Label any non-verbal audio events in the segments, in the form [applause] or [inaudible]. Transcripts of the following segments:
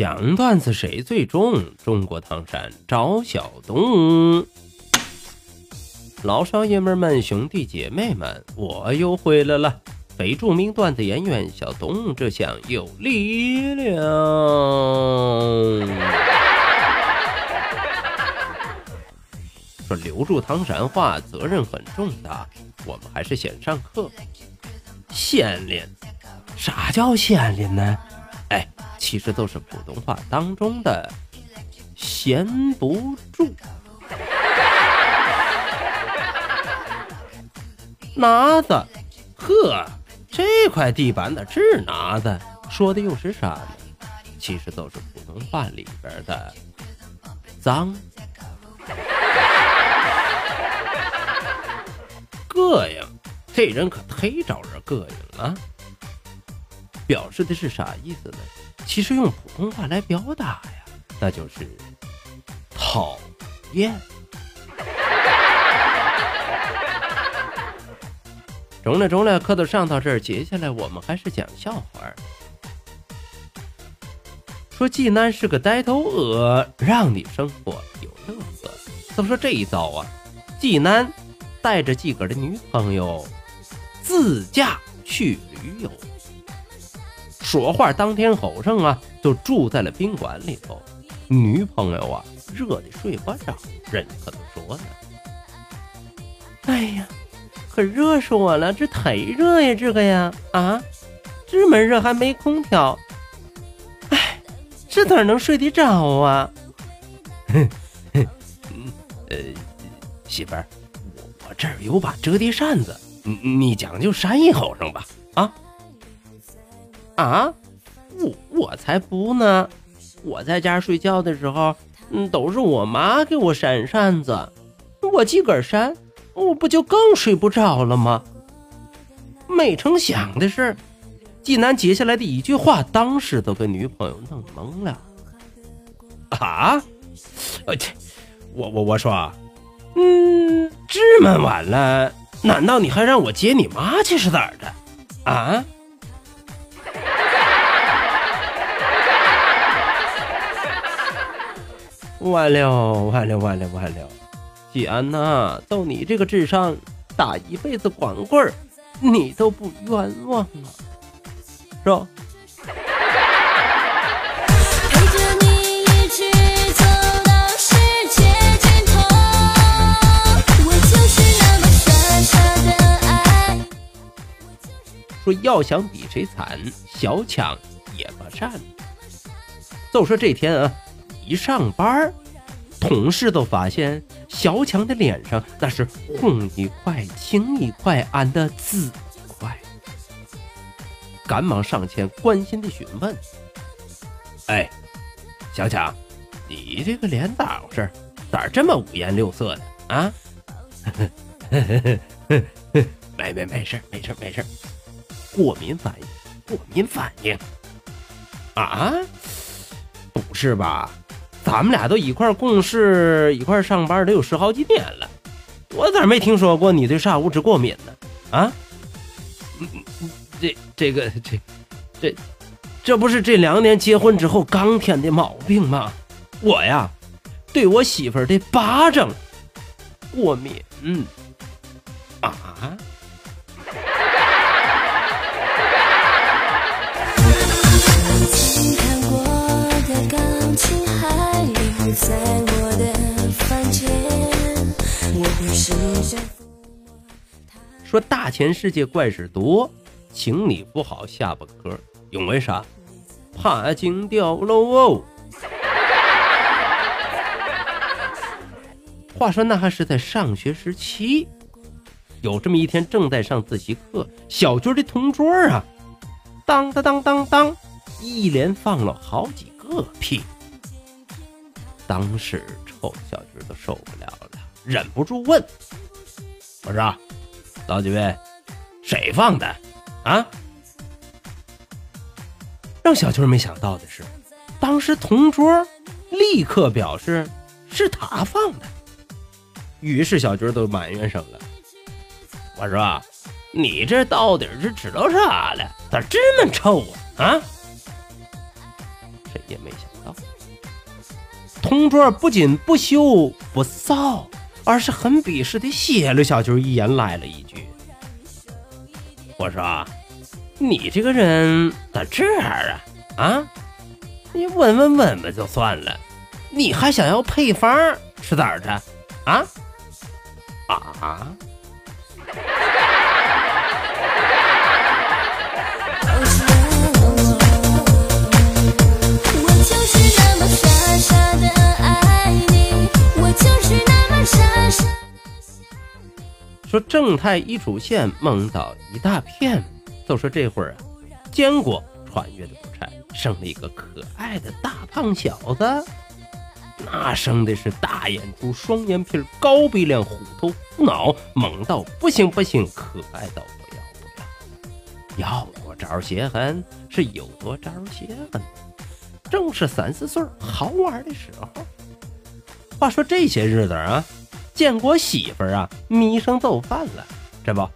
讲段子谁最重？中国唐山找小东。老少爷们们、兄弟姐妹们，我又回来了！非著名段子演员小东，这厢有力量。说留住唐山话，责任很重大。我们还是先上课。先练，啥叫先练呢？其实都是普通话当中的“闲不住”。[laughs] 拿子，呵，这块地板的是拿子，说的又是啥呢？其实都是普通话里边的“脏”。膈应，这人可忒招人膈应了。表示的是啥意思呢？其实用普通话来表达呀，那就是讨厌。中了中了，课都上到这儿，接下来我们还是讲笑话。说济南是个呆头鹅，让你生活有乐子。怎么说这一遭啊？济南带着自个儿的女朋友自驾去旅游。说话当天吼上啊，就住在了宾馆里头。女朋友啊，热的睡不着，人可都说呢：“哎呀，可热死我了，这忒热呀，这个呀，啊，这么热还没空调，哎，这哪能睡得着啊？”哼哼，呃，媳妇儿，我我这儿有把折叠扇子，你你将就扇一吼上吧，啊。啊，我我才不呢！我在家睡觉的时候，嗯，都是我妈给我扇扇子，我自个儿扇，我不就更睡不着了吗？没成想的是，济南接下来的一句话，当时都给女朋友弄懵了。啊？呃，我我我说，嗯，这么晚了，难道你还让我接你妈去是咋的？啊？完了完了完了完了！季安呐，就你这个智商，打一辈子光棍，你都不冤枉啊，是吧？说要想比谁惨，小强也不善。就说这天啊。一上班，同事都发现小强的脸上那是红一块青一块，暗的紫块，赶忙上前关心的询问：“哎，小强，你这个脸咋回事？咋这么五颜六色的啊？”“ [laughs] 没没没事没事没事，过敏反应，过敏反应。”“啊，不是吧？”咱们俩都一块共事、一块上班，得有十好几年了，我咋没听说过你对啥物质过敏呢？啊？这、这个、这、这，这不是这两年结婚之后刚添的毛病吗？我呀，对我媳妇儿的巴掌过敏。嗯？说大千世界怪事多，请你不好下巴壳，因为啥？怕惊掉喽哦。[laughs] 话说那还是在上学时期，有这么一天，正在上自习课，小军的同桌啊，当当当当当，一连放了好几个屁。当时臭小军都受不了了，忍不住问：“我说，老几位，谁放的？啊？”让小军没想到的是，当时同桌立刻表示是他放的。于是小军都埋怨上了：“我说，你这到底是知道啥了？咋这么臭啊？啊？”谁也没想到，同桌不仅不羞不臊，而是很鄙视的斜了小军一眼，来了一句：“我说，你这个人咋这样啊？啊？你闻闻闻闻就算了，你还想要配方？是咋的？啊？”啊！说正太一出现，梦到一大片。都说这会儿啊，坚果穿越的不差，生了一个可爱的大胖小子。那生的是大眼珠、双眼皮、高鼻梁、虎头虎脑，猛到不行不行，可爱到不要不要。要多招邪狠是有多招邪狠，正是三四岁好玩的时候。话说这些日子啊，建国媳妇儿啊迷上做饭了。这不，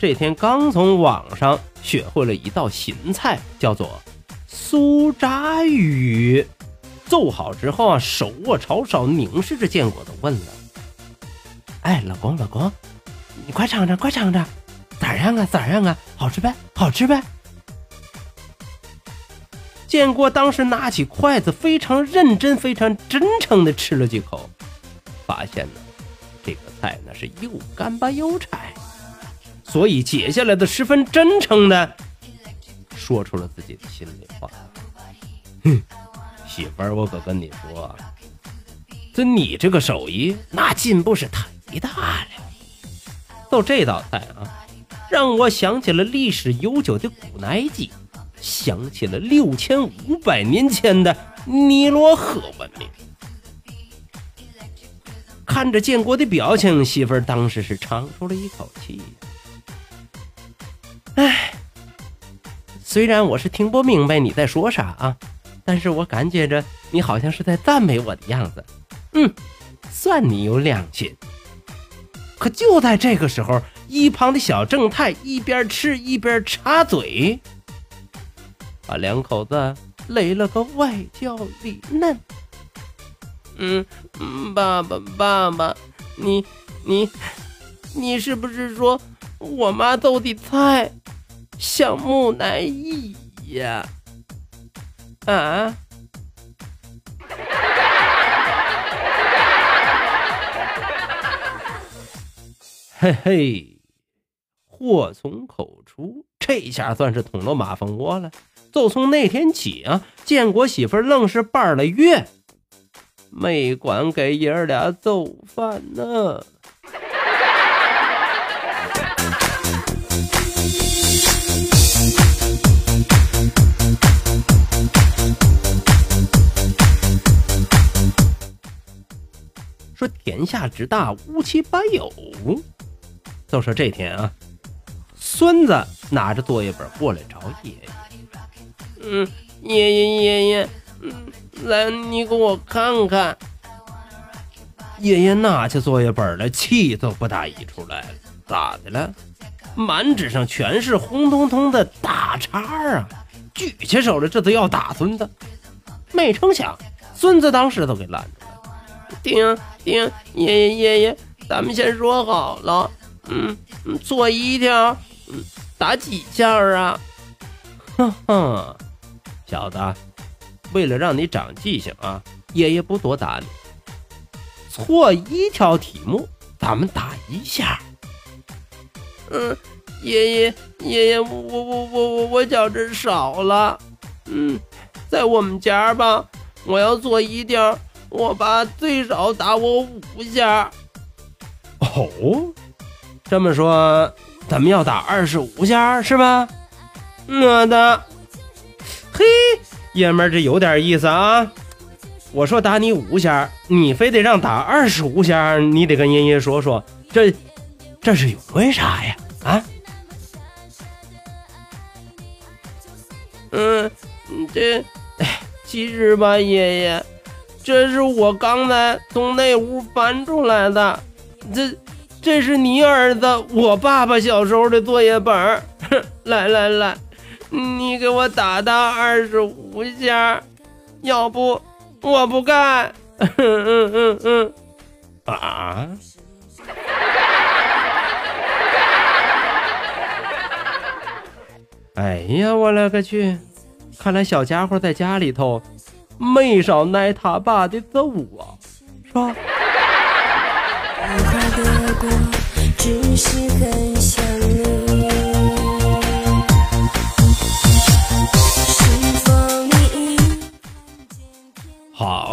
这天刚从网上学会了一道新菜，叫做酥炸鱼。做好之后啊，手握炒勺，凝视着建国，都问了：“哎，老公，老公，你快尝尝，快尝尝，咋样啊？咋样啊？好吃呗？好吃呗？”建国当时拿起筷子，非常认真、非常真诚的吃了几口，发现呢，这个菜那是又干巴又柴，所以接下来的十分真诚的说出了自己的心里话：“哼。”媳妇儿，我可跟你说，这你这个手艺那进步是忒大了。做这道菜啊，让我想起了历史悠久的古埃及，想起了六千五百年前的尼罗河文明。看着建国的表情，媳妇儿当时是长出了一口气。哎，虽然我是听不明白你在说啥啊。但是我感觉着你好像是在赞美我的样子，嗯，算你有良心。可就在这个时候，一旁的小正太一边吃一边插嘴，把两口子垒了个外焦里嫩。嗯，爸爸，爸爸，你你你是不是说我妈做的菜像木乃伊呀？啊！[laughs] 嘿嘿，祸从口出，这下算是捅了马蜂窝了。就从那天起啊，建国媳妇愣是半了月没管给爷儿俩做饭呢。说天下之大，无奇不有。就说这天啊，孙子拿着作业本过来找爷爷。嗯，爷爷爷爷，嗯，来，你给我看看。爷爷拿起作业本来，气都不打一处来了。咋的了？满纸上全是红彤彤的大叉啊！举起手来，这都要打孙子。没成想，孙子当时都给拦住了。停停，爷爷爷爷，咱们先说好了，嗯，做一条，嗯，打几下啊？哼 [laughs] 哼，小子，为了让你长记性啊，爷爷不多打你。错一条题目，咱们打一下。嗯，爷爷爷爷，我我我我我我觉着少了，嗯，在我们家吧，我要做一条。我爸最少打我五下。哦，这么说，咱们要打二十五下是吧？我的，嘿，爷们儿这有点意思啊！我说打你五下，你非得让打二十五下，你得跟爷爷说说，这这是因为啥呀？啊？嗯，这，哎，其实吧，爷爷，这是我刚才从那屋翻出来的，这这是你儿子我爸爸小时候的作业本儿。来 [laughs] 来来，你给我打到二十五下，要不。我不干，嗯嗯嗯嗯，啊！[laughs] 哎呀，我勒个去！看来小家伙在家里头没少挨他爸的揍啊，是吧？